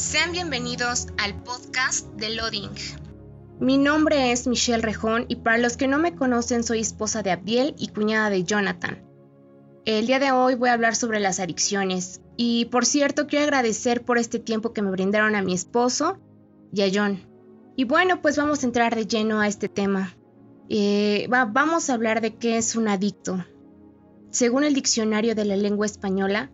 Sean bienvenidos al podcast de Loading. Mi nombre es Michelle Rejón y para los que no me conocen soy esposa de Abdiel y cuñada de Jonathan. El día de hoy voy a hablar sobre las adicciones y por cierto quiero agradecer por este tiempo que me brindaron a mi esposo y a John. Y bueno, pues vamos a entrar de lleno a este tema. Eh, vamos a hablar de qué es un adicto. Según el diccionario de la lengua española,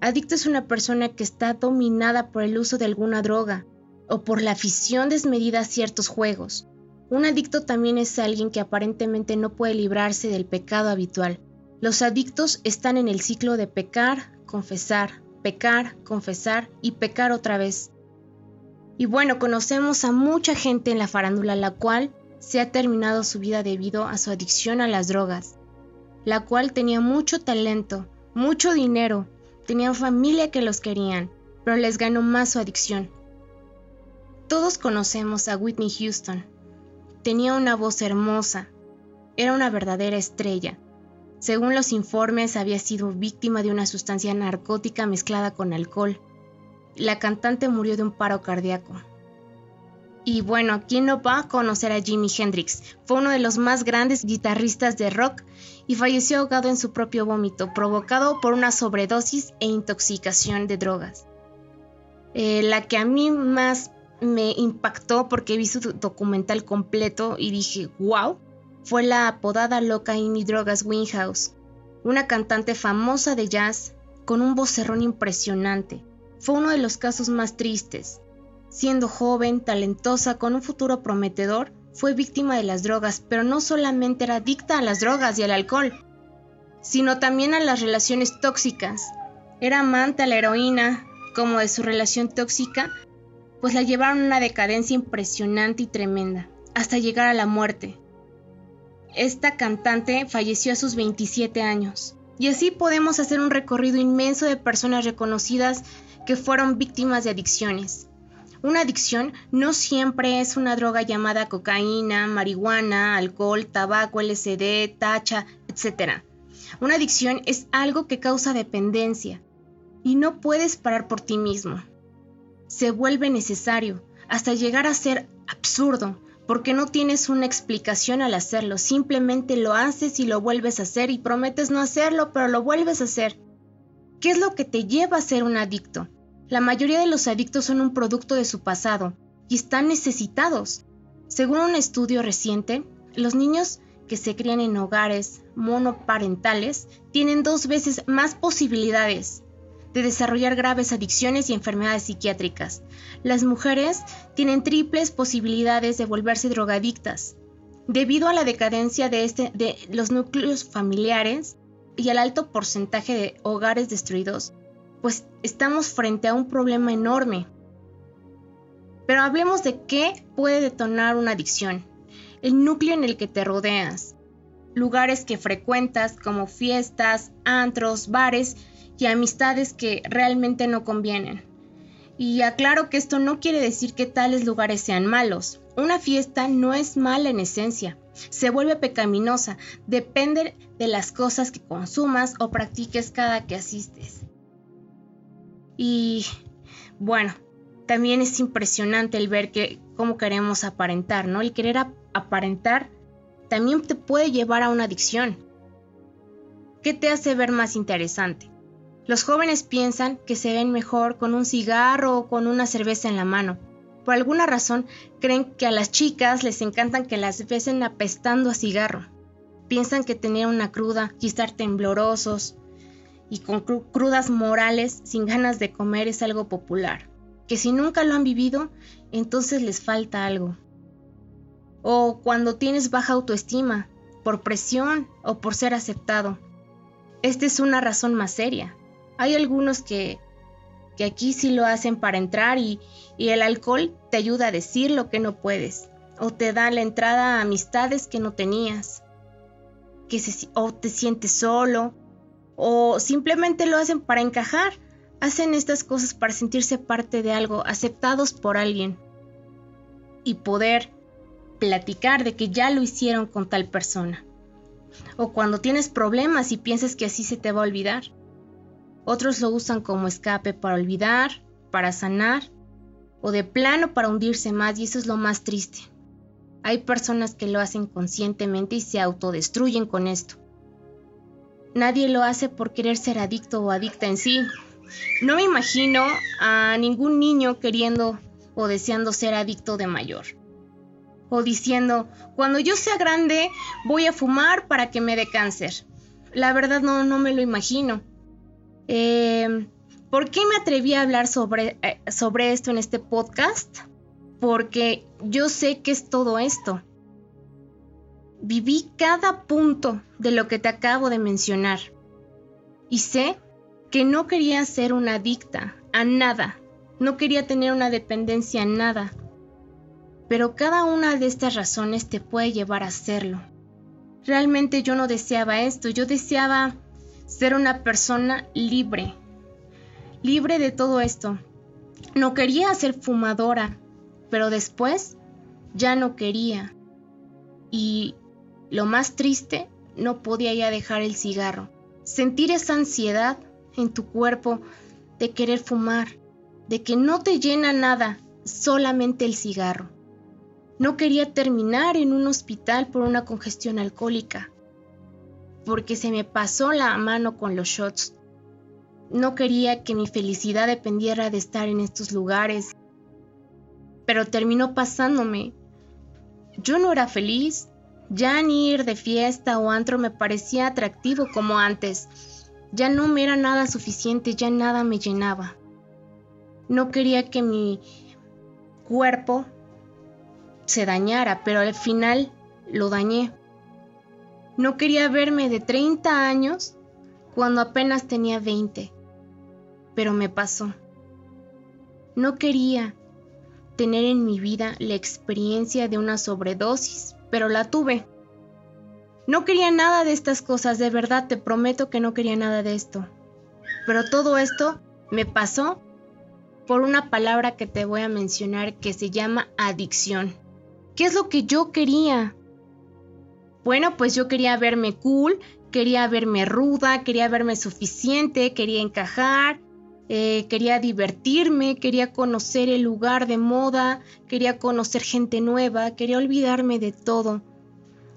adicto es una persona que está dominada por el uso de alguna droga o por la afición desmedida a ciertos juegos. Un adicto también es alguien que aparentemente no puede librarse del pecado habitual. Los adictos están en el ciclo de pecar, confesar, pecar, confesar y pecar otra vez. Y bueno, conocemos a mucha gente en la farándula la cual se ha terminado su vida debido a su adicción a las drogas, la cual tenía mucho talento, mucho dinero, tenían familia que los querían, pero les ganó más su adicción. Todos conocemos a Whitney Houston. Tenía una voz hermosa, era una verdadera estrella. Según los informes, había sido víctima de una sustancia narcótica mezclada con alcohol. La cantante murió de un paro cardíaco. Y bueno, ¿quién no va a conocer a Jimi Hendrix? Fue uno de los más grandes guitarristas de rock y falleció ahogado en su propio vómito, provocado por una sobredosis e intoxicación de drogas. Eh, la que a mí más me impactó porque vi su documental completo y dije, wow, fue la apodada loca y drogas Winhouse, una cantante famosa de jazz con un vocerrón impresionante. Fue uno de los casos más tristes. Siendo joven, talentosa, con un futuro prometedor, fue víctima de las drogas, pero no solamente era adicta a las drogas y al alcohol, sino también a las relaciones tóxicas. Era amante a la heroína, como de su relación tóxica, pues la llevaron a una decadencia impresionante y tremenda, hasta llegar a la muerte. Esta cantante falleció a sus 27 años. Y así podemos hacer un recorrido inmenso de personas reconocidas que fueron víctimas de adicciones. Una adicción no siempre es una droga llamada cocaína, marihuana, alcohol, tabaco, LSD, tacha, etc. Una adicción es algo que causa dependencia y no puedes parar por ti mismo. Se vuelve necesario hasta llegar a ser absurdo porque no tienes una explicación al hacerlo, simplemente lo haces y lo vuelves a hacer y prometes no hacerlo, pero lo vuelves a hacer. ¿Qué es lo que te lleva a ser un adicto? La mayoría de los adictos son un producto de su pasado y están necesitados. Según un estudio reciente, los niños que se crían en hogares monoparentales tienen dos veces más posibilidades de desarrollar graves adicciones y enfermedades psiquiátricas. Las mujeres tienen triples posibilidades de volverse drogadictas. Debido a la decadencia de, este, de los núcleos familiares y al alto porcentaje de hogares destruidos, pues estamos frente a un problema enorme. Pero hablemos de qué puede detonar una adicción. El núcleo en el que te rodeas, lugares que frecuentas como fiestas, antros, bares y amistades que realmente no convienen. Y aclaro que esto no quiere decir que tales lugares sean malos. Una fiesta no es mala en esencia, se vuelve pecaminosa, depende de las cosas que consumas o practiques cada que asistes. Y bueno, también es impresionante el ver que cómo queremos aparentar, ¿no? El querer aparentar también te puede llevar a una adicción. ¿Qué te hace ver más interesante? Los jóvenes piensan que se ven mejor con un cigarro o con una cerveza en la mano. Por alguna razón creen que a las chicas les encantan que las besen apestando a cigarro. Piensan que tener una cruda y estar temblorosos, y con crudas morales sin ganas de comer es algo popular, que si nunca lo han vivido, entonces les falta algo. O cuando tienes baja autoestima, por presión o por ser aceptado. Esta es una razón más seria. Hay algunos que, que aquí sí lo hacen para entrar y, y el alcohol te ayuda a decir lo que no puedes, o te da la entrada a amistades que no tenías, que se, o te sientes solo, o simplemente lo hacen para encajar. Hacen estas cosas para sentirse parte de algo, aceptados por alguien y poder platicar de que ya lo hicieron con tal persona. O cuando tienes problemas y piensas que así se te va a olvidar. Otros lo usan como escape para olvidar, para sanar o de plano para hundirse más y eso es lo más triste. Hay personas que lo hacen conscientemente y se autodestruyen con esto. Nadie lo hace por querer ser adicto o adicta en sí. No me imagino a ningún niño queriendo o deseando ser adicto de mayor. O diciendo, cuando yo sea grande voy a fumar para que me dé cáncer. La verdad no, no me lo imagino. Eh, ¿Por qué me atreví a hablar sobre, eh, sobre esto en este podcast? Porque yo sé que es todo esto. Viví cada punto de lo que te acabo de mencionar. Y sé que no quería ser una adicta a nada. No quería tener una dependencia a nada. Pero cada una de estas razones te puede llevar a hacerlo. Realmente yo no deseaba esto, yo deseaba ser una persona libre, libre de todo esto. No quería ser fumadora, pero después ya no quería. Y lo más triste, no podía ya dejar el cigarro. Sentir esa ansiedad en tu cuerpo de querer fumar, de que no te llena nada, solamente el cigarro. No quería terminar en un hospital por una congestión alcohólica, porque se me pasó la mano con los shots no quería que mi felicidad dependiera de estar en estos lugares, pero terminó pasándome. Yo no era feliz, ya ni ir de fiesta o antro me parecía atractivo como antes. Ya no me era nada suficiente, ya nada me llenaba. No quería que mi cuerpo se dañara, pero al final lo dañé. No quería verme de 30 años cuando apenas tenía 20 pero me pasó. No quería tener en mi vida la experiencia de una sobredosis, pero la tuve. No quería nada de estas cosas, de verdad te prometo que no quería nada de esto. Pero todo esto me pasó por una palabra que te voy a mencionar que se llama adicción. ¿Qué es lo que yo quería? Bueno, pues yo quería verme cool, quería verme ruda, quería verme suficiente, quería encajar, eh, quería divertirme, quería conocer el lugar de moda, quería conocer gente nueva, quería olvidarme de todo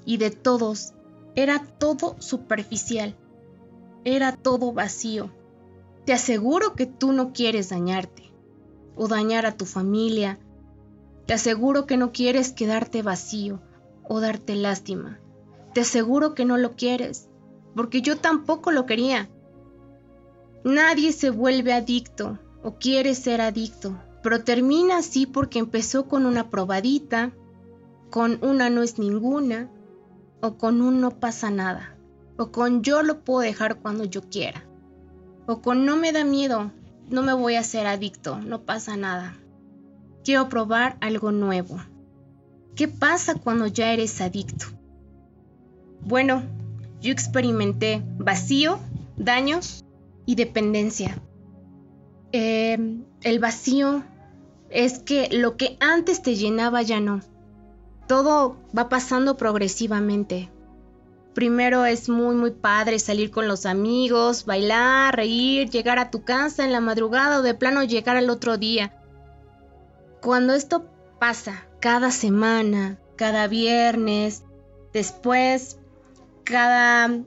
y de todos. Era todo superficial, era todo vacío. Te aseguro que tú no quieres dañarte o dañar a tu familia. Te aseguro que no quieres quedarte vacío o darte lástima. Te aseguro que no lo quieres, porque yo tampoco lo quería. Nadie se vuelve adicto o quiere ser adicto, pero termina así porque empezó con una probadita, con una no es ninguna, o con un no pasa nada, o con yo lo puedo dejar cuando yo quiera, o con no me da miedo, no me voy a ser adicto, no pasa nada. Quiero probar algo nuevo. ¿Qué pasa cuando ya eres adicto? Bueno, yo experimenté vacío, daños y dependencia. Em, el vacío es que lo que antes te llenaba ya no. Todo va pasando progresivamente. Primero es muy muy padre salir con los amigos, bailar, reír, llegar a tu casa en la madrugada o de plano llegar al otro día. Cuando esto pasa cada semana, cada viernes, después cada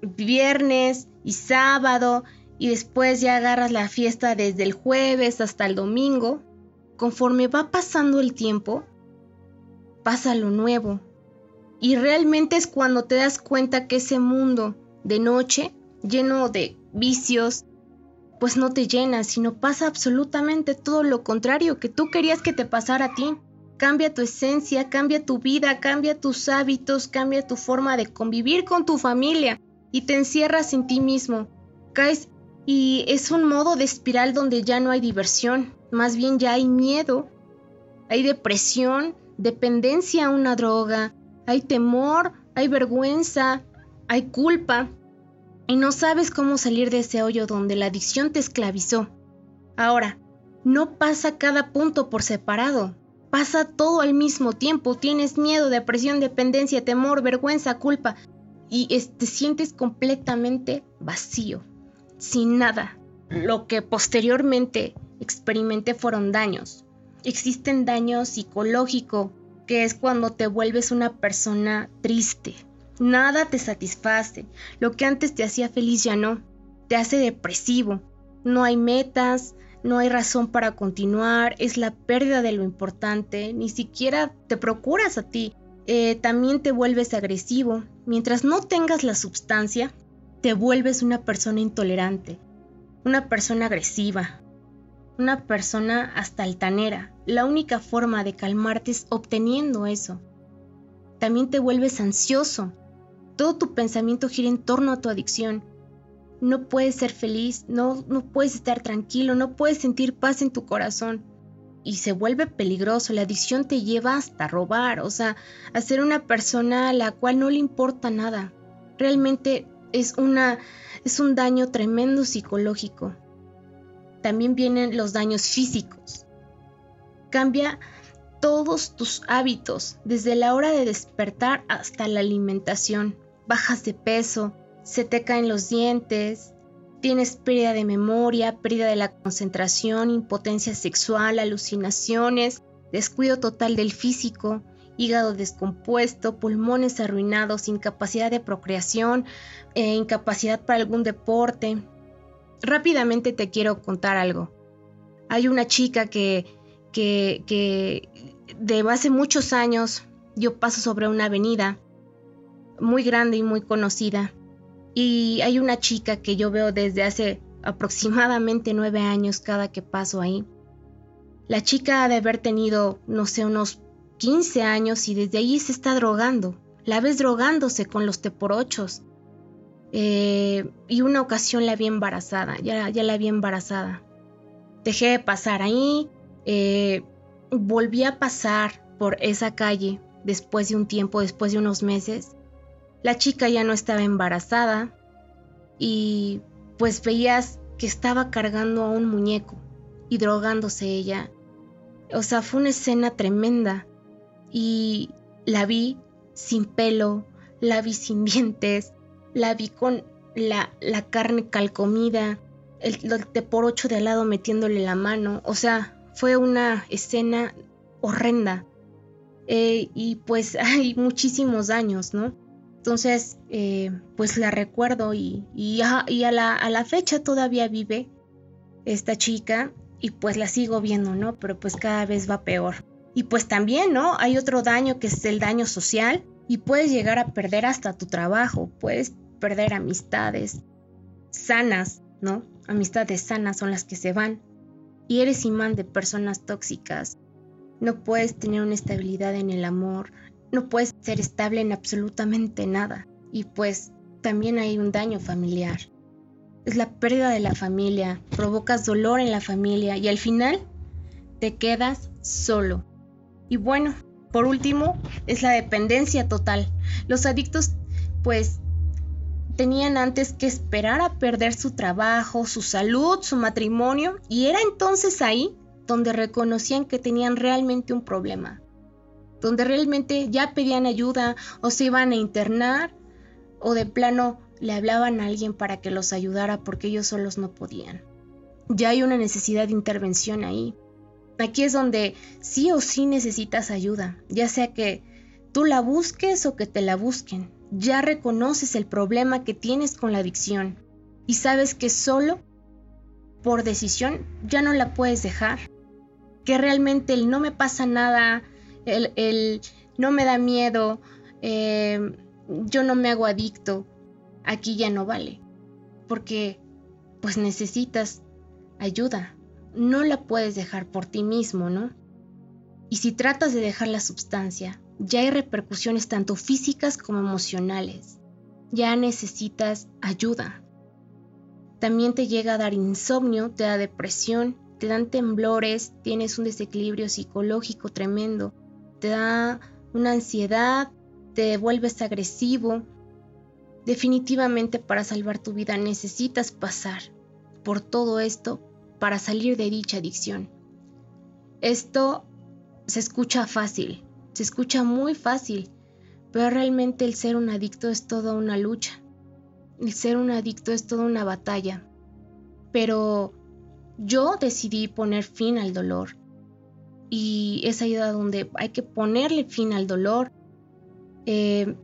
viernes y sábado y después ya agarras la fiesta desde el jueves hasta el domingo, conforme va pasando el tiempo, pasa lo nuevo. Y realmente es cuando te das cuenta que ese mundo de noche, lleno de vicios, pues no te llena, sino pasa absolutamente todo lo contrario que tú querías que te pasara a ti. Cambia tu esencia, cambia tu vida, cambia tus hábitos, cambia tu forma de convivir con tu familia y te encierras en ti mismo. Caes y es un modo de espiral donde ya no hay diversión, más bien ya hay miedo, hay depresión, dependencia a una droga, hay temor, hay vergüenza, hay culpa y no sabes cómo salir de ese hoyo donde la adicción te esclavizó. Ahora, no pasa cada punto por separado, pasa todo al mismo tiempo, tienes miedo, depresión, dependencia, temor, vergüenza, culpa, y te sientes completamente vacío, sin nada. Lo que posteriormente experimenté fueron daños. Existen daños psicológicos, que es cuando te vuelves una persona triste. Nada te satisface. Lo que antes te hacía feliz ya no. Te hace depresivo. No hay metas, no hay razón para continuar, es la pérdida de lo importante, ni siquiera te procuras a ti. Eh, también te vuelves agresivo. Mientras no tengas la sustancia, te vuelves una persona intolerante, una persona agresiva, una persona hasta altanera. La única forma de calmarte es obteniendo eso. También te vuelves ansioso. Todo tu pensamiento gira en torno a tu adicción. No puedes ser feliz, no, no puedes estar tranquilo, no puedes sentir paz en tu corazón. Y se vuelve peligroso, la adicción te lleva hasta robar, o sea, a ser una persona a la cual no le importa nada. Realmente es, una, es un daño tremendo psicológico también vienen los daños físicos. Cambia todos tus hábitos, desde la hora de despertar hasta la alimentación. Bajas de peso, se te caen los dientes, tienes pérdida de memoria, pérdida de la concentración, impotencia sexual, alucinaciones, descuido total del físico, hígado descompuesto, pulmones arruinados, incapacidad de procreación, eh, incapacidad para algún deporte, rápidamente te quiero contar algo. Hay una chica que, que, que de hace muchos años yo paso sobre una avenida muy grande y muy conocida. Y hay una chica que yo veo desde hace aproximadamente nueve años cada que paso ahí. La chica ha de haber tenido, no sé, unos 15 años y desde ahí se está drogando. La ves drogándose con los teporochos. Eh, y una ocasión la vi embarazada, ya, ya la vi embarazada. Dejé de pasar ahí, eh, volví a pasar por esa calle después de un tiempo, después de unos meses. La chica ya no estaba embarazada y pues veías que estaba cargando a un muñeco y drogándose ella. O sea, fue una escena tremenda y la vi sin pelo, la vi sin dientes, la vi con la, carne calcomida, el, el por ocho de al lado metiéndole la mano. O sea, fue una escena horrenda. Eh, y pues hay muchísimos daños, ¿no? Entonces, eh, pues la recuerdo y, a, la, a, la, fecha todavía vive esta chica y pues la sigo viendo, ¿no? Pero pues cada vez va peor. Y pues también, ¿no? Hay otro daño que es el daño social y puedes llegar a perder hasta tu trabajo, puedes perder amistades sanas, ¿no? Amistades sanas son las que se van. Y eres imán de personas tóxicas. No puedes tener una estabilidad en el amor. No puedes ser estable en absolutamente nada. Y pues también hay un daño familiar. Es la pérdida de la familia. Provocas dolor en la familia y al final te quedas solo. Y bueno, por último, es la dependencia total. Los adictos pues tenían antes que esperar a perder su trabajo, su salud, su matrimonio, y era entonces ahí donde reconocían que tenían realmente un problema, donde realmente ya pedían ayuda o se iban a internar o de plano le hablaban a alguien para que los ayudara porque ellos solos no podían. Ya hay una necesidad de intervención ahí. Aquí es donde sí o sí necesitas ayuda, ya sea que tú la busques o que te la busquen ya reconoces el problema que tienes con la adicción y sabes que solo por decisión ya no la puedes dejar. Que realmente el no me pasa nada, el, no me da miedo, eh, yo no me hago adicto, aquí ya no vale. Porque pues necesitas ayuda. No la puedes dejar por ti mismo, ¿no? Y si tratas de dejar la sustancia, ya hay repercusiones tanto físicas como emocionales. Ya necesitas ayuda. También te llega a dar insomnio, te da depresión, te dan temblores, tienes un desequilibrio psicológico tremendo, te da una ansiedad, te vuelves agresivo. Definitivamente para salvar tu vida necesitas pasar por todo esto para salir de dicha adicción. Esto se escucha fácil, se escucha muy fácil, pero realmente el ser un adicto es toda una lucha. El ser un adicto es toda una batalla. Pero yo decidí poner fin al dolor y es ahí donde hay que ponerle fin al dolor. Eh,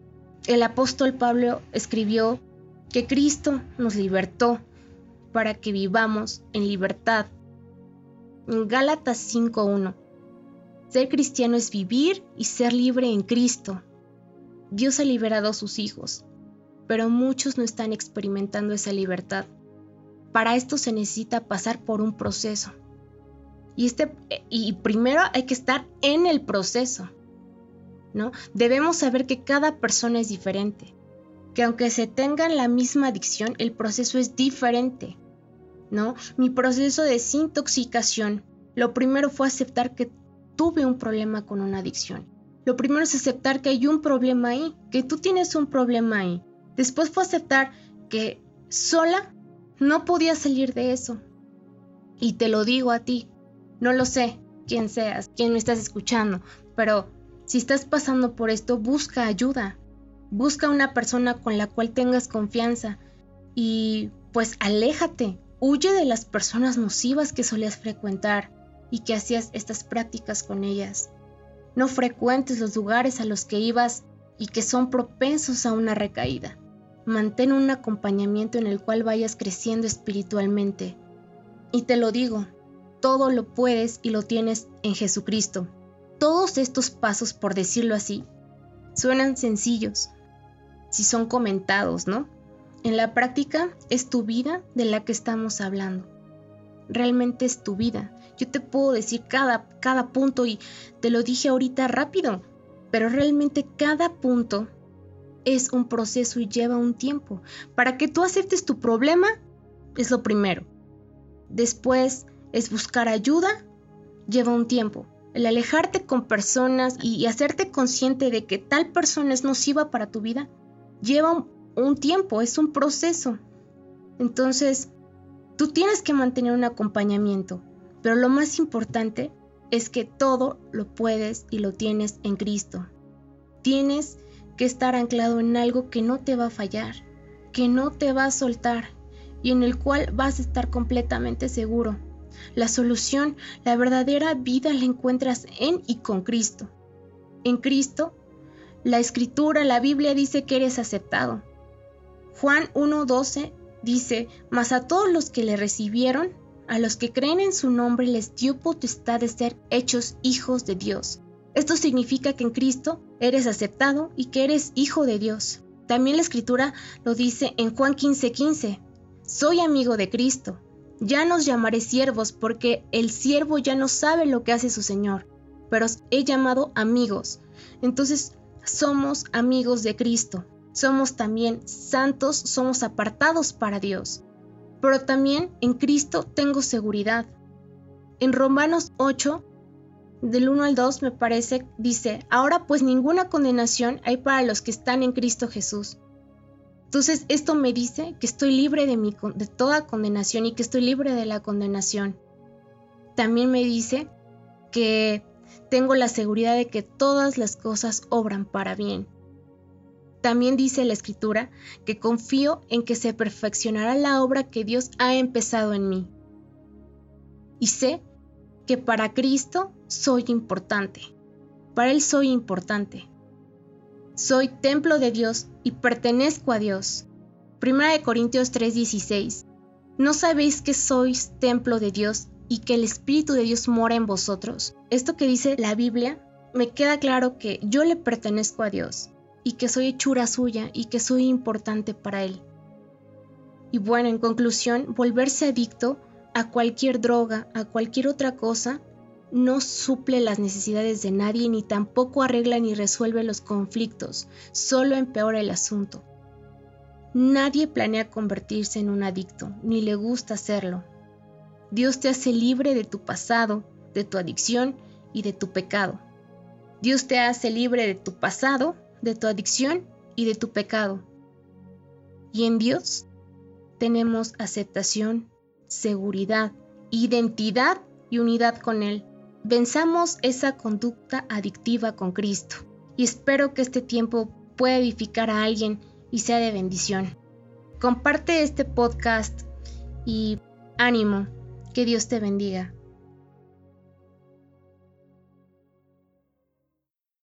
el apóstol Pablo escribió que Cristo nos libertó para que vivamos en libertad. En Gálatas 5.1. Ser cristiano es vivir y ser libre en Cristo. Dios ha liberado a sus hijos, pero muchos no están experimentando esa libertad. Para esto se necesita pasar por un proceso. Y, este, y primero hay que estar en el proceso. ¿no? Debemos saber que cada persona es diferente, que aunque se tengan la misma adicción, el proceso es diferente. ¿no? Mi proceso de desintoxicación, lo primero fue aceptar que tuve un problema con una adicción. Lo primero es aceptar que hay un problema ahí, que tú tienes un problema ahí. Después fue aceptar que sola no podía salir de eso. Y te lo digo a ti, no lo sé quién seas, quién me estás escuchando, pero si estás pasando por esto, busca ayuda. Busca una persona con la cual tengas confianza y pues aléjate, huye de las personas nocivas que solías frecuentar y que hacías estas prácticas con ellas. No frecuentes los lugares a los que ibas y que son propensos a una recaída. Mantén un acompañamiento en el cual vayas creciendo espiritualmente. Y te lo digo, todo lo puedes y lo tienes en Jesucristo. Todos estos pasos, por decirlo así, suenan sencillos si son comentados, ¿no? En la práctica es tu vida de la que estamos hablando. Realmente es tu vida. Yo te puedo decir cada, cada punto y te lo dije ahorita rápido, pero realmente cada punto es un proceso y lleva un tiempo. Para que tú aceptes tu problema es lo primero. Después es buscar ayuda, lleva un tiempo. El alejarte con personas y, hacerte consciente de que tal persona es nociva para tu vida, lleva un tiempo, es un proceso. Entonces, tú tienes que mantener un acompañamiento, pero lo más importante es que todo lo puedes y lo tienes en Cristo. Tienes que estar anclado en algo que no te va a fallar, que no te va a soltar y en el cual vas a estar completamente seguro. La solución, la verdadera vida la encuentras en y con Cristo. En Cristo, la escritura, la Biblia dice que eres aceptado. Juan 1.12 dice, mas a todos los que le recibieron, a los que creen en su nombre les dio potestad de ser hechos hijos de Dios. Esto significa que en Cristo eres aceptado y que eres hijo de Dios. También la escritura lo dice en Juan 15:15, soy amigo de Cristo, ya nos llamaré siervos porque el siervo ya no sabe lo que hace su Señor, pero he llamado amigos. Entonces somos amigos de Cristo. Somos también santos, somos apartados para Dios. Pero también en Cristo tengo seguridad. En Romanos 8, del 1 al 2 me parece, dice, ahora pues ninguna condenación hay para los que están en Cristo Jesús entonces, esto me dice que estoy libre de, de toda condenación y que estoy libre de la condenación. También me dice que tengo la seguridad de que todas las cosas obran para bien. También dice la escritura que confío en que se perfeccionará la obra que Dios ha empezado en mí. Y sé que para Cristo soy importante. Para Él soy importante. Soy templo de Dios y pertenezco a Dios. Primera de Corintios 3:16. ¿No sabéis que sois templo de Dios y que el Espíritu de Dios mora en vosotros? Esto que dice la Biblia, me queda claro que yo le pertenezco a Dios y que soy hechura suya y que soy importante para Él. Y bueno, en conclusión, volverse adicto a cualquier droga, a cualquier otra cosa, no suple las necesidades de nadie ni tampoco arregla ni resuelve los conflictos, solo empeora el asunto. Nadie planea convertirse en un adicto, ni le gusta hacerlo. Dios te hace libre de tu pasado, de tu adicción y de tu pecado. Dios te hace libre de tu pasado, de tu adicción y de tu pecado. Y en Dios tenemos aceptación, seguridad, identidad y unidad con Él. Venzamos esa conducta adictiva con Cristo y espero que este tiempo pueda edificar a alguien y sea de bendición. Comparte este podcast y ánimo, que Dios te bendiga.